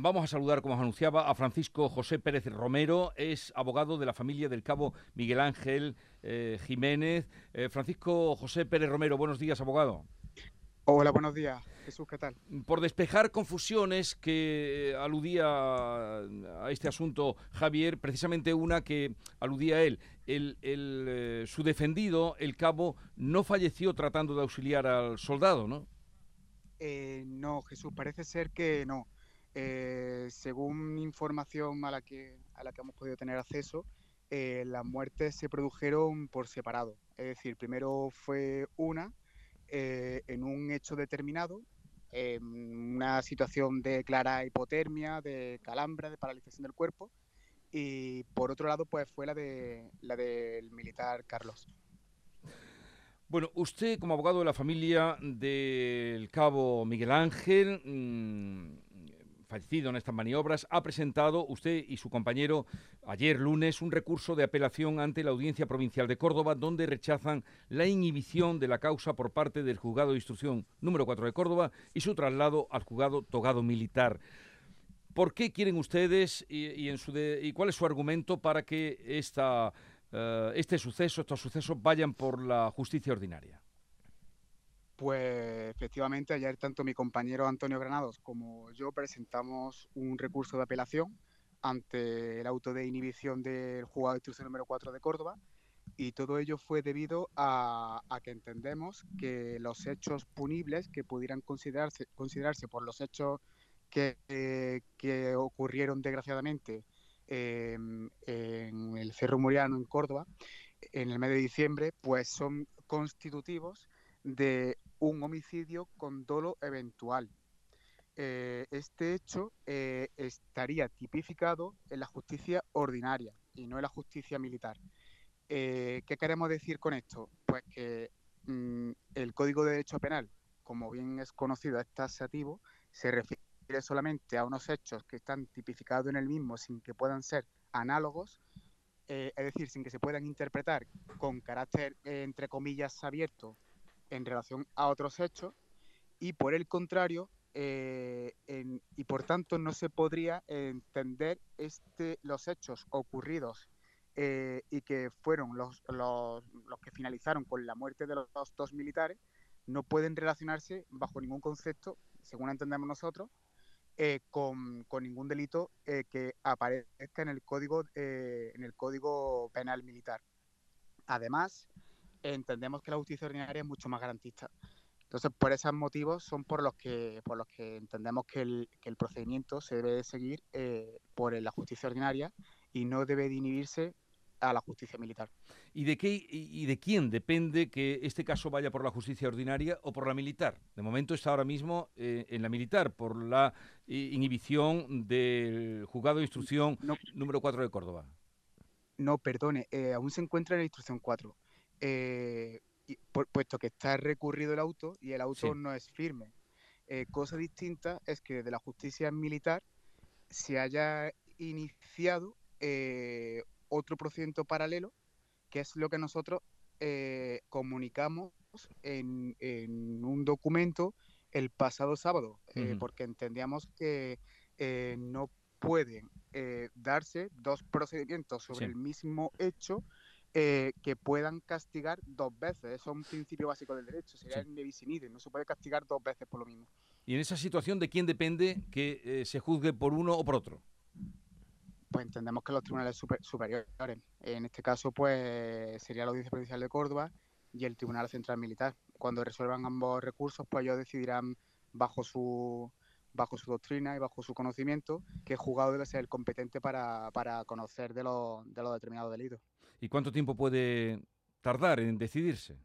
Vamos a saludar, como os anunciaba, a Francisco José Pérez Romero, es abogado de la familia del cabo Miguel Ángel eh, Jiménez. Eh, Francisco José Pérez Romero, buenos días, abogado. Hola, buenos días. Jesús, ¿qué tal? Por despejar confusiones que aludía a este asunto Javier, precisamente una que aludía a él. El, eh, su defendido, el cabo, no falleció tratando de auxiliar al soldado, ¿no? Eh, no, Jesús, parece ser que no. Eh, según información a la que, a la que hemos podido tener acceso, las muertes se produjeron por separado. Es decir, primero fue una eh, en un hecho determinado, en una situación de clara hipotermia, de calambra, de paralización del cuerpo, y por otro lado, pues fue la de la del militar Carlos. Bueno, usted como abogado de la familia del cabo Miguel Ángel, mm, fallecido en estas maniobras, ha presentado usted y su compañero ayer lunes un recurso de apelación ante la Audiencia Provincial de Córdoba donde rechazan la inhibición de la causa por parte del Juzgado de Instrucción número 4 de Córdoba y su traslado al Juzgado Togado Militar. ¿Por qué quieren ustedes y, cuál es su argumento para que eh, este suceso, estos sucesos vayan por la justicia ordinaria? Pues efectivamente ayer tanto mi compañero Antonio Granados como yo presentamos un recurso de apelación ante el auto de inhibición del juzgado de instrucción número 4 de Córdoba y todo ello fue debido a, que entendemos que los hechos punibles que pudieran considerarse, considerarse por los hechos que, que ocurrieron desgraciadamente en el Cerro Muriano en Córdoba en el mes de diciembre, pues son constitutivos de un homicidio con dolo eventual. Eh, este hecho eh, estaría tipificado en la justicia ordinaria y no en la justicia militar. Eh, ¿Qué queremos decir con esto? Pues que mm, el Código de Derecho Penal, como bien es conocido, es taxativo, se refiere solamente a unos hechos que están tipificados en el mismo sin que puedan ser análogos, es decir, sin que se puedan interpretar con carácter, entre comillas, abierto en relación a otros hechos y por el contrario, eh, y por tanto no se podría entender este, los hechos ocurridos eh, y que fueron los, los, los, que finalizaron con la muerte de los, dos militares, no pueden relacionarse bajo ningún concepto, según entendemos nosotros, eh, con, con, ningún delito que aparezca en el código en el código penal militar. Además, entendemos que la justicia ordinaria es mucho más garantista. Entonces, por esos motivos son por los que, por los que entendemos que el, que el procedimiento se debe seguir eh, por la justicia ordinaria y no debe de inhibirse a la justicia militar. ¿Y de qué y de quién depende que este caso vaya por la justicia ordinaria o por la militar? De momento está ahora mismo eh, en la militar por la inhibición del juzgado de instrucción número 4 de Córdoba. No, perdone, eh, aún se encuentra en la instrucción 4 eh, puesto que está recurrido el auto y el auto no es firme. Eh, cosa distinta es que desde la justicia militar se haya iniciado eh, otro procedimiento paralelo, que es lo que nosotros comunicamos en, un documento el pasado sábado, porque entendíamos que no pueden darse dos procedimientos sobre el mismo hecho eh, que puedan castigar dos veces. Eso es un principio básico del derecho, sería el nevisinide, no se puede castigar dos veces por lo mismo. ¿Y en esa situación de quién depende que eh, se juzgue por uno o por otro? Pues entendemos que los tribunales superiores, en este caso pues sería la Audiencia Provincial de Córdoba y el Tribunal Central Militar. Cuando resuelvan ambos recursos, pues ellos decidirán bajo su bajo su doctrina y bajo su conocimiento que el juzgado debe ser el competente para, para conocer de, los de los determinados delitos. ¿Y cuánto tiempo puede tardar en decidirse?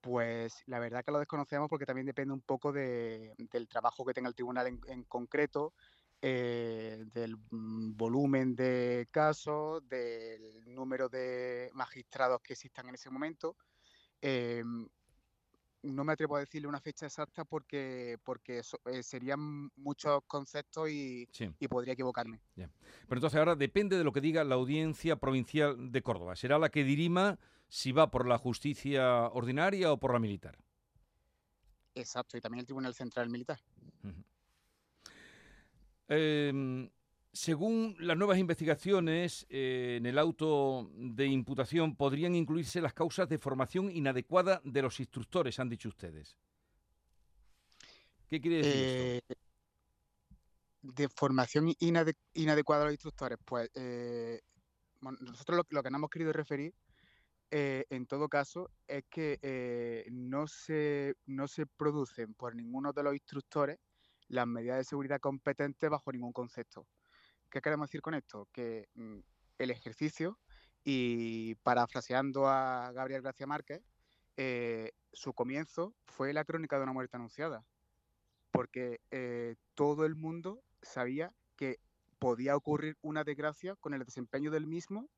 Pues la verdad que lo desconocemos porque también depende un poco de, del trabajo que tenga el tribunal en, concreto, eh, del mm, volumen de casos, del número de magistrados que existan en ese momento. Em, no me atrevo a decirle una fecha exacta porque, porque eh, serían muchos conceptos y, podría equivocarme. Pero entonces ahora depende de lo que diga la audiencia provincial de Córdoba. Será la que dirima si va por la justicia ordinaria o por la militar. Exacto, y también el Tribunal Central Militar. Según las nuevas investigaciones, eh, en el auto de imputación podrían incluirse las causas de formación inadecuada de los instructores, han dicho ustedes. ¿Qué quiere decir? Eh, de formación inadecuada de los instructores, pues eh, nosotros lo, que nos hemos querido referir en todo caso es que no, se, no se producen por ninguno de los instructores las medidas de seguridad competentes bajo ningún concepto. ¿Qué queremos decir con esto? Que mm, el ejercicio, y parafraseando a Gabriel García Márquez, eh, su comienzo fue la crónica de una muerte anunciada, porque eh, todo el mundo sabía que podía ocurrir una desgracia con el desempeño del mismo,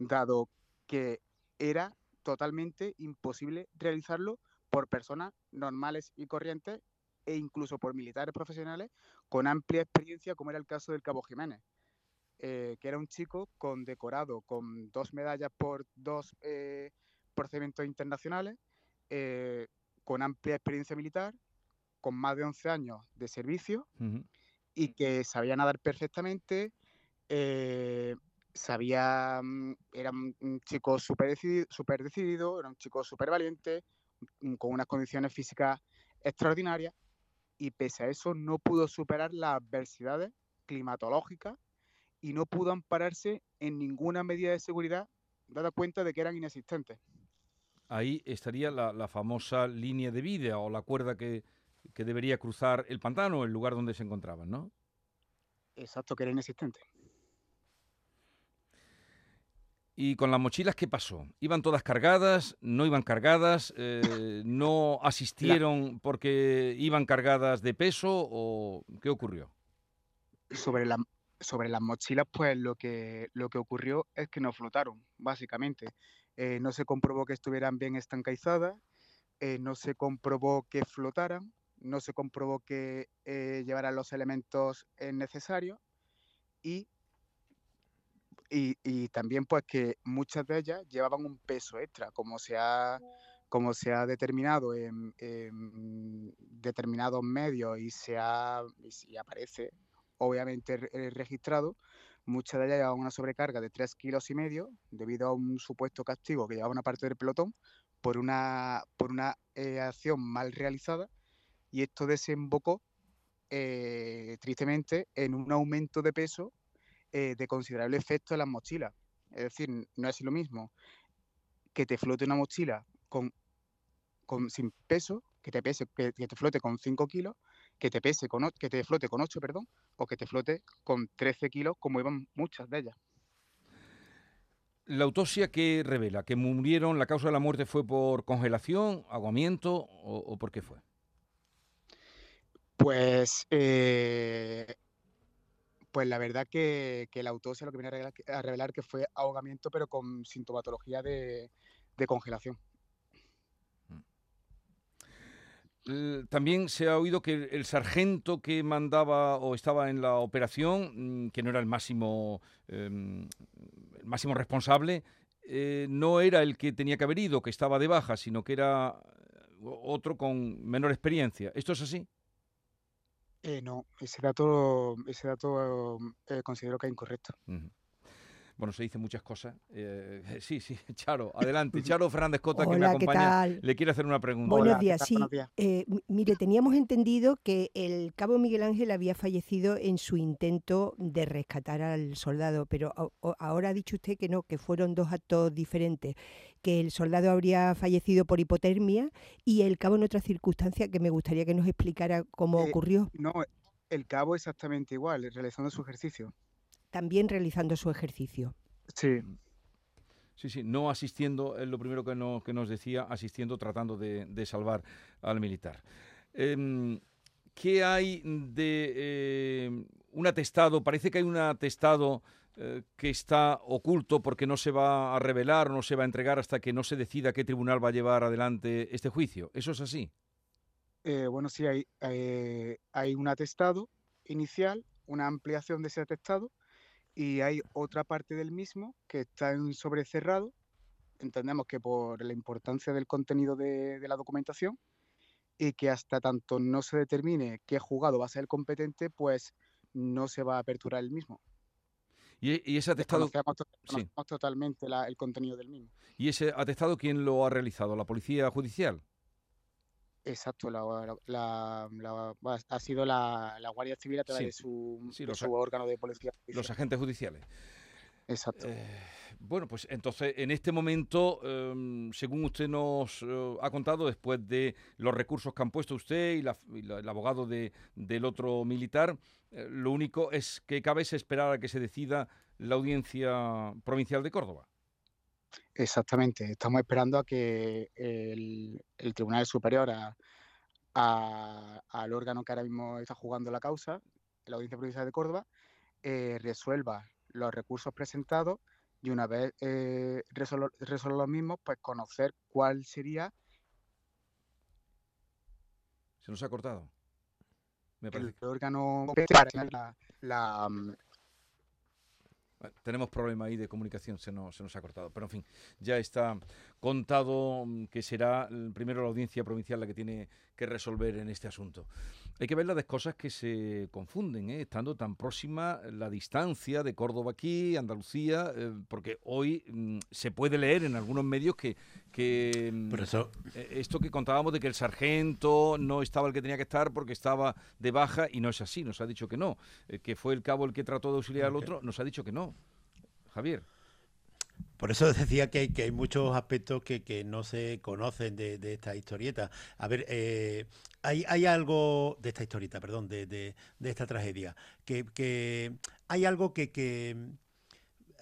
dado que era totalmente imposible realizarlo por personas normales y corrientes e incluso por militares profesionales con amplia experiencia, como era el caso del Cabo Jiménez, eh, que era un chico condecorado con dos medallas por dos eh, procedimientos internacionales, eh, con amplia experiencia militar, con más de 11 años de servicio y que sabía nadar perfectamente, sabía, mm, era un chico súper decidido, super decidido, era un chico súper valiente, mm, con unas condiciones físicas extraordinarias y pese a eso no pudo superar las adversidades climatológicas y no pudo ampararse en ninguna medida de seguridad, dada cuenta de que eran inexistentes. Ahí estaría la, famosa línea de vida o la cuerda que, que, debería cruzar el pantano, el lugar donde se encontraban, ¿no? Exacto, que era inexistente. ¿Y con las mochilas qué pasó? ¿Iban todas cargadas? ¿No iban cargadas? Eh, ¿No asistieron porque iban cargadas de peso? ¿O qué ocurrió? Sobre, la, sobre las mochilas, pues lo que, lo que ocurrió es que no flotaron, básicamente. Eh, no se comprobó que estuvieran bien estancaizadas, eh, no se comprobó que flotaran, no se comprobó que llevaran los elementos necesarios y y, también pues que muchas de ellas llevaban un peso extra, como se ha, como se ha determinado en, determinados medios y se ha, y aparece obviamente registrado, muchas de ellas llevaban una sobrecarga de 3 kilos y medio debido a un supuesto castigo que llevaba una parte del pelotón por una, por una eh, acción mal realizada y esto desembocó eh, tristemente en un aumento de peso eh, de considerable efecto en las mochilas. Es decir, no es lo mismo que te flote una mochila con, con sin peso, que te pese, que, te flote con 5 kilos, que te pese con que te flote con 8, perdón, o que te flote con 13 kilos, como iban muchas de ellas. La autopsia que revela que murieron, la causa de la muerte fue por congelación, aguamiento o, por qué fue. Pues eh, pues la verdad que, que la autopsia lo que viene a revelar, que fue ahogamiento, pero con sintomatología de, congelación. Mm. También se ha oído que el sargento que mandaba o estaba en la operación, mm, que no era el máximo, em, el máximo responsable, eh, no era el que tenía que haber ido, que estaba de baja, sino que era otro con menor experiencia. ¿Esto es así? Eh, no, ese dato, ese dato eh, considero que es incorrecto. Bueno, se dicen muchas cosas. Eh, sí, sí, Charo, adelante. Charo Fernández Cota, que me acompaña, le quiere hacer una pregunta. Buenos días, sí. Eh, mire, teníamos entendido que el cabo Miguel Ángel había fallecido en su intento de rescatar al soldado, pero ahora ha dicho usted que no, que fueron dos actos diferentes, que el soldado habría fallecido por hipotermia y el cabo en otra circunstancia que me gustaría que nos explicara cómo eh, ocurrió. No, el cabo exactamente igual, realizando su ejercicio también realizando su ejercicio. Sí. Sí, sí, no asistiendo, es lo primero que, que nos decía, asistiendo, tratando de, salvar al militar. Em, ¿Qué hay de eh, un atestado? Parece que hay un atestado eh, que está oculto porque no se va a revelar, no se va a entregar hasta que no se decida qué tribunal va a llevar adelante este juicio. ¿Eso es así? Eh, bueno, sí, hay, hay un atestado inicial, una ampliación de ese atestado y hay otra parte del mismo que está en sobre cerrado. Entendemos que por la importancia del contenido de, la documentación y que hasta tanto no se determine qué juzgado va a ser el competente, pues no se va a aperturar el mismo. ¿Y, ese atestado? Desconocemos, totalmente el contenido del mismo. ¿Y ese atestado quién lo ha realizado? ¿La Policía Judicial? Exacto, la, ha sido la, Guardia Civil a través de su, órgano de policía. Los agentes judiciales. Exacto. Eh, bueno, pues entonces, en este momento, em, según usted nos eh, ha contado, después de los recursos que han puesto usted y, el abogado del otro militar, eh, lo único es que cabe es esperar a que se decida la audiencia provincial de Córdoba. Exactamente, estamos esperando a que el, Tribunal Superior, al órgano que ahora mismo está jugando la causa, la Audiencia Provincial de Córdoba, resuelva los recursos presentados y una vez eh, resuelvan los mismos, pues conocer cuál sería... Se nos ha cortado. El órgano la, tenemos problema ahí de comunicación, se nos, se nos ha cortado. Pero en fin, ya está contado mm, que será primero la audiencia provincial la que tiene que resolver en este asunto. Hay que ver las cosas que se confunden, ¿eh? estando tan próxima la distancia de Córdoba aquí, Andalucía, eh, porque hoy mm, se puede leer en algunos medios que, que mm, eso... Eh, esto que contábamos de que el sargento no estaba el que tenía que estar porque estaba de baja y no es así, nos ha dicho que no, que fue el cabo el que trató de auxiliar al otro, nos ha dicho que no. Javier. Por eso decía que que hay muchos aspectos que, no se conocen de, esta historieta. A ver, eh, hay, hay, algo de esta historieta, perdón, de, esta tragedia, que, hay algo que,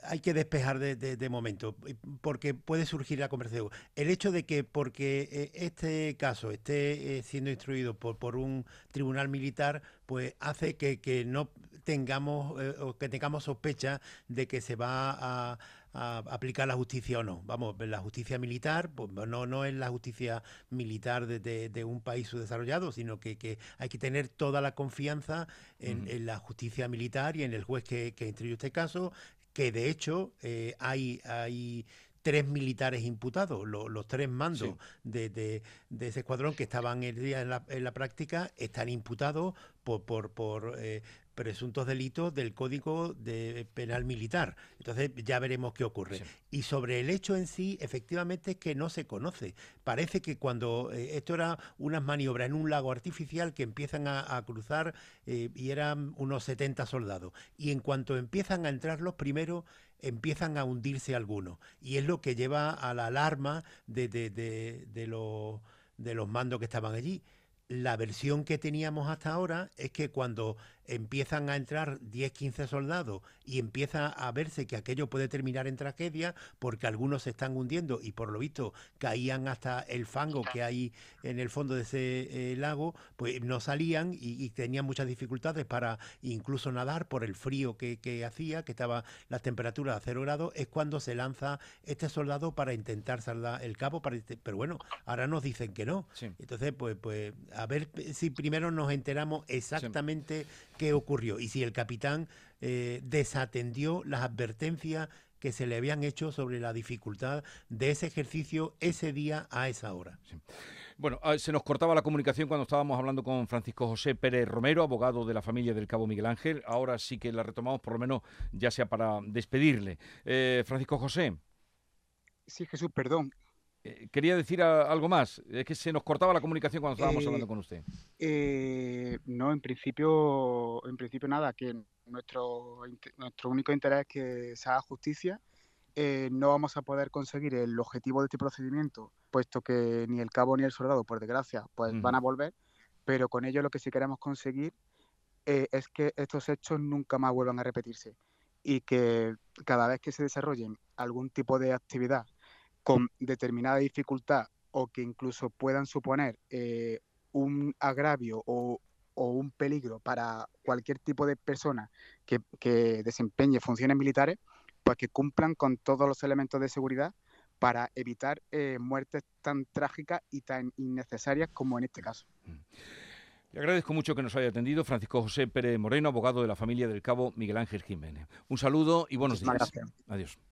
hay que despejar de, momento, porque puede surgir la conversación. El hecho de que porque eh, este caso esté eh, siendo instruido por, por un tribunal militar, pues hace que, no tengamos o que tengamos sospecha de que se va a aplicar la justicia o no. Vamos, la justicia militar, pues no, no es la justicia militar de, un país subdesarrollado, sino que, hay que tener toda la confianza en, la justicia militar y en el juez que, que instruyó este caso, que de hecho eh, hay, hay tres militares imputados, los tres mandos de, ese escuadrón que estaban el día en la, en la práctica están imputados por, por, por eh, presuntos delitos del Código de Penal Militar. Entonces ya veremos qué ocurre. Y sobre el hecho en sí, efectivamente es que no se conoce. Parece que cuando eh, esto era unas maniobras en un lago artificial que empiezan a, cruzar eh, y eran unos 70 soldados. Y en cuanto empiezan a entrar los primeros, empiezan a hundirse algunos. Y es lo que lleva a la alarma de, de, de, de los, de los mandos que estaban allí. La versión que teníamos hasta ahora es que cuando empiezan a entrar 10, 15 soldados y empieza a verse que aquello puede terminar en tragedia porque algunos se están hundiendo y por lo visto caían hasta el fango que hay en el fondo de ese eh, lago, pues no salían y, tenían muchas dificultades para incluso nadar por el frío que, hacía, que estaba las temperaturas a cero grados, es cuando se lanza este soldado para intentar saldar el cabo, para, pero bueno, ahora nos dicen que no. Entonces, pues, pues a ver si primero nos enteramos exactamente qué ocurrió y si el capitán eh, desatendió las advertencias que se le habían hecho sobre la dificultad de ese ejercicio ese día a esa hora. Bueno, ah, se nos cortaba la comunicación cuando estábamos hablando con Francisco José Pérez Romero, abogado de la familia del Cabo Miguel Ángel. Ahora sí que la retomamos, por lo menos ya sea para despedirle. Eh, Francisco José. Sí, Jesús, perdón. Eh, quería decir algo más. Es que se nos cortaba la comunicación cuando estábamos eh, hablando con usted. Eh, no, en principio, en principio nada, que nuestro, nuestro único interés es que se haga justicia. no vamos a poder conseguir el objetivo de este procedimiento, puesto que ni el cabo ni el soldado, por desgracia, pues van a volver, pero con ello lo que sí queremos conseguir es que estos hechos nunca más vuelvan a repetirse y que cada vez que se desarrollen algún tipo de actividad con determinada dificultad o que incluso puedan suponer eh, un agravio o, un peligro para cualquier tipo de persona que, desempeñe funciones militares, pues que cumplan con todos los elementos de seguridad para evitar eh, muertes tan trágicas y tan innecesarias como en este caso. Mm. Le agradezco mucho que nos haya atendido Francisco José Pérez Moreno, abogado de la familia del cabo Miguel Ángel Jiménez. Un saludo y buenos días. Gracias. Adiós.